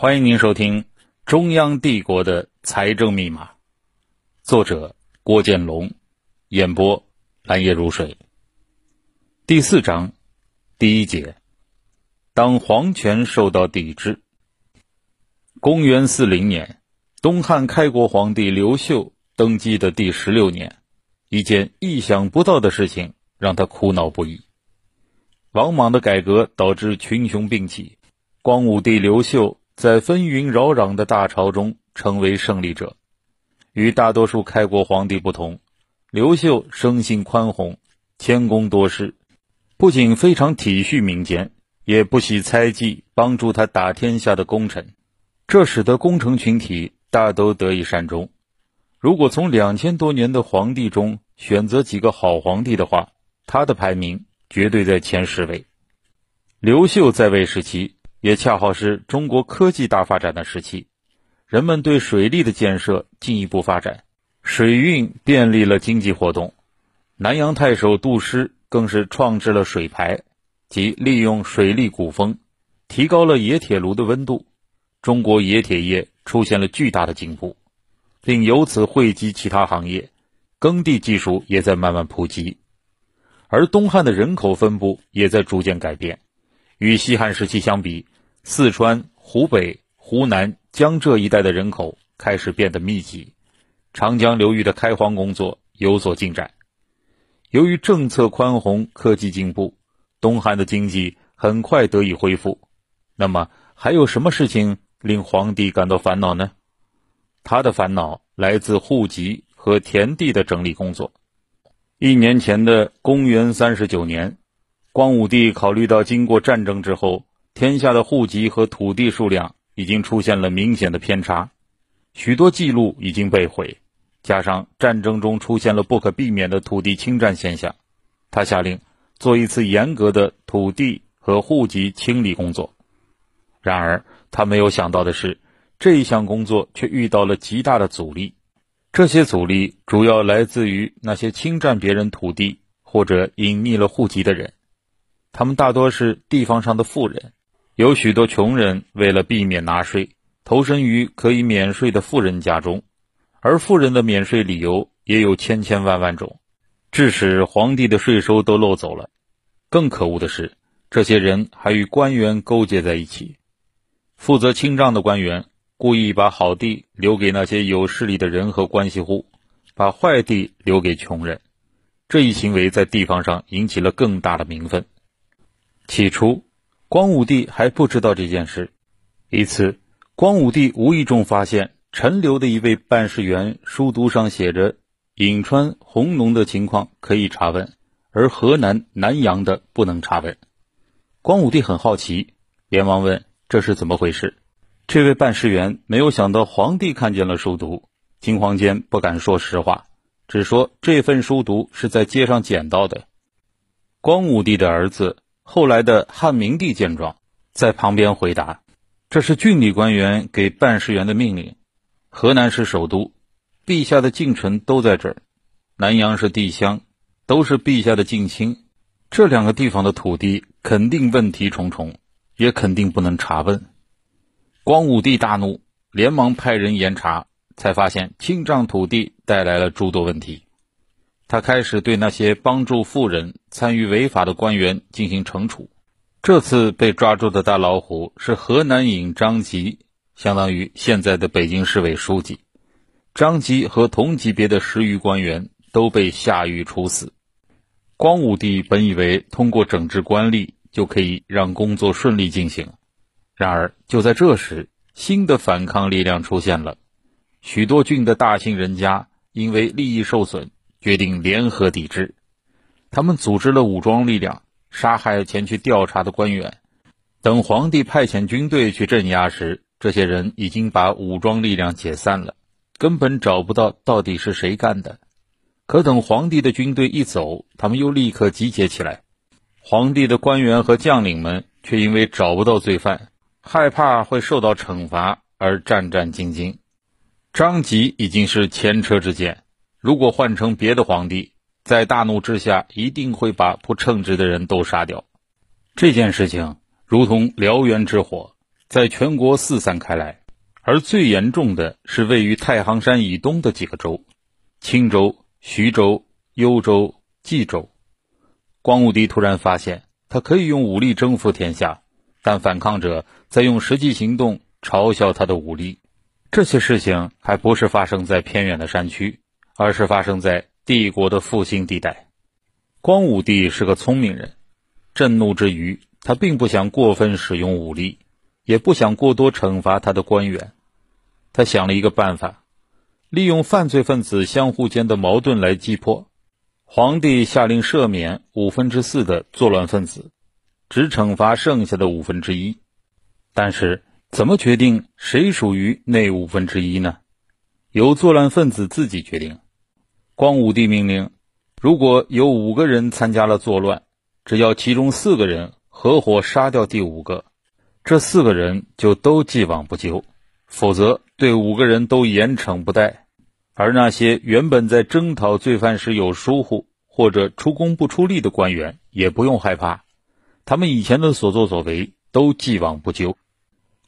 欢迎您收听《中央帝国的财政密码》，作者郭建龙，演播蓝夜如水。第四章第一节：当皇权受到抵制。公元四零年，东汉开国皇帝刘秀登基的第十六年，一件意想不到的事情让他苦恼不已。王莽的改革导致群雄并起，光武帝刘秀。在纷纭扰攘的大潮中，成为胜利者。与大多数开国皇帝不同，刘秀生性宽宏，谦恭多事，不仅非常体恤民间，也不惜猜忌帮助他打天下的功臣，这使得功臣群体大都得以善终。如果从两千多年的皇帝中选择几个好皇帝的话，他的排名绝对在前十位。刘秀在位时期。也恰好是中国科技大发展的时期，人们对水利的建设进一步发展，水运便利了经济活动。南阳太守杜诗更是创制了水排，即利用水利鼓风，提高了冶铁炉的温度。中国冶铁业出现了巨大的进步，并由此惠及其他行业，耕地技术也在慢慢普及。而东汉的人口分布也在逐渐改变。与西汉时期相比，四川、湖北、湖南、江浙一带的人口开始变得密集，长江流域的开荒工作有所进展。由于政策宽宏、科技进步，东汉的经济很快得以恢复。那么，还有什么事情令皇帝感到烦恼呢？他的烦恼来自户籍和田地的整理工作。一年前的公元三十九年。光武帝考虑到，经过战争之后，天下的户籍和土地数量已经出现了明显的偏差，许多记录已经被毁，加上战争中出现了不可避免的土地侵占现象，他下令做一次严格的土地和户籍清理工作。然而，他没有想到的是，这一项工作却遇到了极大的阻力。这些阻力主要来自于那些侵占别人土地或者隐匿了户籍的人。他们大多是地方上的富人，有许多穷人为了避免纳税，投身于可以免税的富人家中，而富人的免税理由也有千千万万种，致使皇帝的税收都漏走了。更可恶的是，这些人还与官员勾结在一起，负责清账的官员故意把好地留给那些有势力的人和关系户，把坏地留给穷人。这一行为在地方上引起了更大的民愤。起初，光武帝还不知道这件事。一次，光武帝无意中发现陈留的一位办事员书读上写着颍川、弘农的情况可以查问，而河南南阳的不能查问。光武帝很好奇，连忙问：“这是怎么回事？”这位办事员没有想到皇帝看见了书读，惊慌间不敢说实话，只说这份书读是在街上捡到的。光武帝的儿子。后来的汉明帝见状，在旁边回答：“这是郡里官员给办事员的命令。河南是首都，陛下的近臣都在这儿；南阳是地乡，都是陛下的近亲。这两个地方的土地肯定问题重重，也肯定不能查问。”光武帝大怒，连忙派人严查，才发现清账土地带来了诸多问题。他开始对那些帮助富人、参与违法的官员进行惩处。这次被抓住的大老虎是河南尹张吉，相当于现在的北京市委书记。张吉和同级别的十余官员都被下狱处死。光武帝本以为通过整治官吏就可以让工作顺利进行，然而就在这时，新的反抗力量出现了。许多郡的大姓人家因为利益受损。决定联合抵制，他们组织了武装力量，杀害前去调查的官员。等皇帝派遣军队去镇压时，这些人已经把武装力量解散了，根本找不到到底是谁干的。可等皇帝的军队一走，他们又立刻集结起来。皇帝的官员和将领们却因为找不到罪犯，害怕会受到惩罚而战战兢兢。张吉已经是前车之鉴。如果换成别的皇帝，在大怒之下，一定会把不称职的人都杀掉。这件事情如同燎原之火，在全国四散开来，而最严重的是位于太行山以东的几个州：青州、徐州、幽州、冀州。光武帝突然发现，他可以用武力征服天下，但反抗者在用实际行动嘲笑他的武力。这些事情还不是发生在偏远的山区，而是发生在帝国的复兴地带。光武帝是个聪明人，震怒之余，他并不想过分使用武力，也不想过多惩罚他的官员。他想了一个办法，利用犯罪分子相互间的矛盾来击破。皇帝下令赦免五分之四的作乱分子，只惩罚剩下的五分之一。但是，怎么决定谁属于那五分之一呢？由作乱分子自己决定。光武帝命令。如果有五个人参加了作乱，只要其中四个人合伙杀掉第五个，这四个人就都既往不咎；否则，对五个人都严惩不贷。而那些原本在征讨罪犯时有疏忽或者出工不出力的官员，也不用害怕，他们以前的所作所为都既往不咎。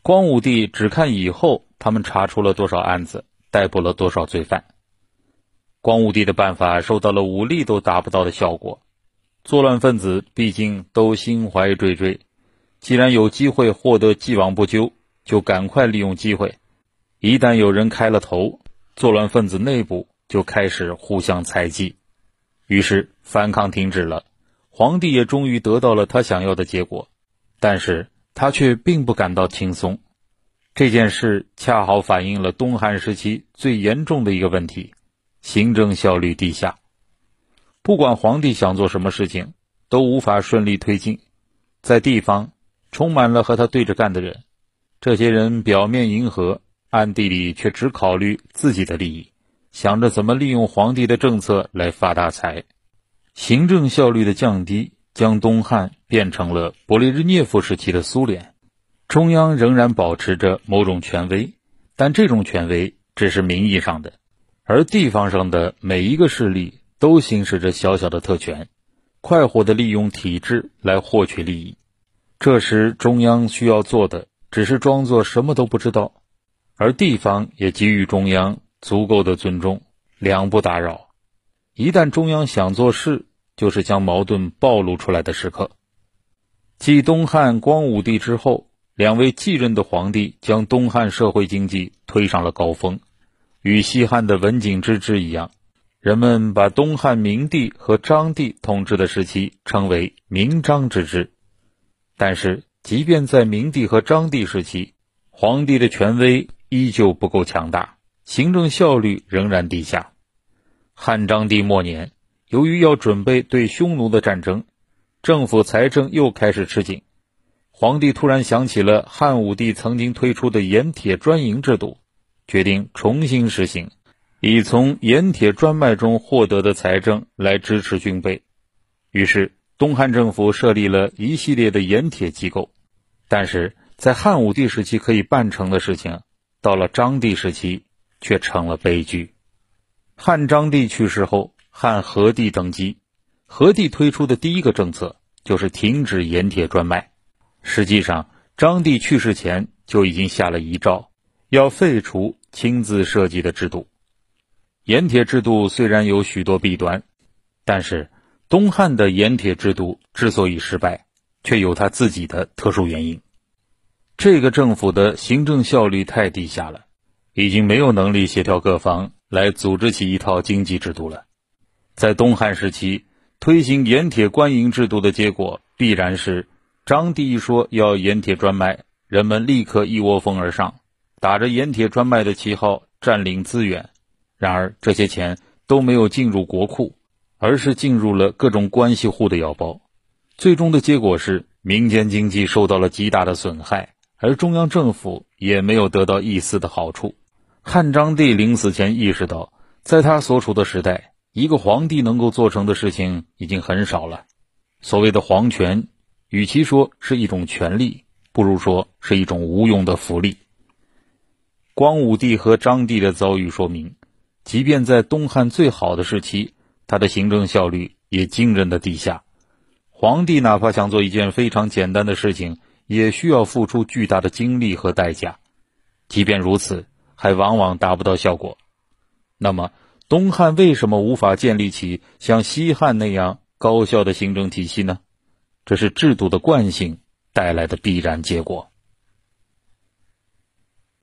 光武帝只看以后他们查出了多少案子，逮捕了多少罪犯。光武帝的办法收到了武力都达不到的效果，作乱分子毕竟都心怀惴惴，既然有机会获得既往不咎，就赶快利用机会。一旦有人开了头，作乱分子内部就开始互相猜忌，于是反抗停止了，皇帝也终于得到了他想要的结果，但是他却并不感到轻松。这件事恰好反映了东汉时期最严重的一个问题。行政效率低下，不管皇帝想做什么事情，都无法顺利推进。在地方，充满了和他对着干的人，这些人表面迎合，暗地里却只考虑自己的利益，想着怎么利用皇帝的政策来发大财。行政效率的降低，将东汉变成了勃列日涅夫时期的苏联。中央仍然保持着某种权威，但这种权威只是名义上的。而地方上的每一个势力都行使着小小的特权，快活地利用体制来获取利益。这时，中央需要做的只是装作什么都不知道，而地方也给予中央足够的尊重，两不打扰。一旦中央想做事，就是将矛盾暴露出来的时刻。继东汉光武帝之后，两位继任的皇帝将东汉社会经济推上了高峰。与西汉的文景之治一样，人们把东汉明帝和章帝统治的时期称为明章之治。但是，即便在明帝和章帝时期，皇帝的权威依旧不够强大，行政效率仍然低下。汉章帝末年，由于要准备对匈奴的战争，政府财政又开始吃紧，皇帝突然想起了汉武帝曾经推出的盐铁专营制度。决定重新实行，以从盐铁专卖中获得的财政来支持军备。于是，东汉政府设立了一系列的盐铁机构。但是在汉武帝时期可以办成的事情，到了章帝时期却成了悲剧。汉章帝去世后，汉和帝登基，和帝推出的第一个政策就是停止盐铁专卖。实际上，章帝去世前就已经下了遗诏，要废除。亲自设计的制度，盐铁制度虽然有许多弊端，但是东汉的盐铁制度之所以失败，却有他自己的特殊原因。这个政府的行政效率太低下了，已经没有能力协调各方来组织起一套经济制度了。在东汉时期推行盐铁官营制度的结果，必然是张帝一说要盐铁专卖，人们立刻一窝蜂而上。打着盐铁专卖的旗号占领资源，然而这些钱都没有进入国库，而是进入了各种关系户的腰包。最终的结果是民间经济受到了极大的损害，而中央政府也没有得到一丝的好处。汉章帝临死前意识到，在他所处的时代，一个皇帝能够做成的事情已经很少了。所谓的皇权，与其说是一种权利，不如说是一种无用的福利。光武帝和章帝的遭遇说明，即便在东汉最好的时期，他的行政效率也惊人的低下。皇帝哪怕想做一件非常简单的事情，也需要付出巨大的精力和代价，即便如此，还往往达不到效果。那么，东汉为什么无法建立起像西汉那样高效的行政体系呢？这是制度的惯性带来的必然结果。